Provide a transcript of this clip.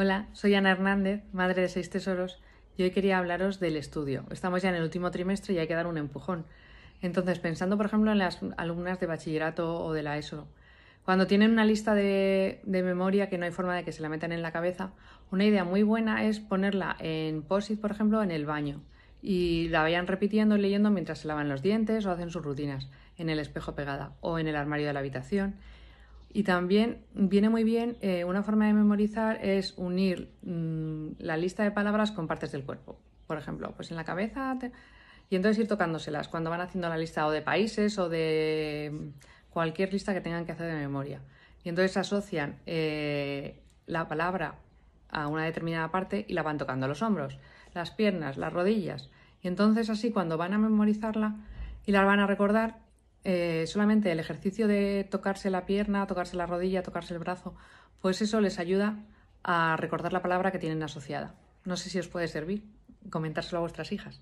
Hola, soy Ana Hernández, madre de seis tesoros, y hoy quería hablaros del estudio. Estamos ya en el último trimestre y hay que dar un empujón. Entonces, pensando, por ejemplo, en las alumnas de bachillerato o de la ESO, cuando tienen una lista de, memoria que no hay forma de que se la metan en la cabeza, una idea muy buena es ponerla en POSIT, por ejemplo, en el baño y la vayan repitiendo y leyendo mientras se lavan los dientes o hacen sus rutinas, en el espejo pegada o en el armario de la habitación. Y también viene muy bien, eh, una forma de memorizar es unir mm, la lista de palabras con partes del cuerpo. Por ejemplo, pues en la cabeza y entonces ir tocándoselas cuando van haciendo la lista o de países o de mm, cualquier lista que tengan que hacer de memoria. Y entonces asocian eh, la palabra a una determinada parte y la van tocando los hombros, las piernas, las rodillas. Y entonces así cuando van a memorizarla y la van a recordar, eh, solamente el ejercicio de tocarse la pierna, tocarse la rodilla, tocarse el brazo, pues eso les ayuda a recordar la palabra que tienen asociada. No sé si os puede servir comentárselo a vuestras hijas.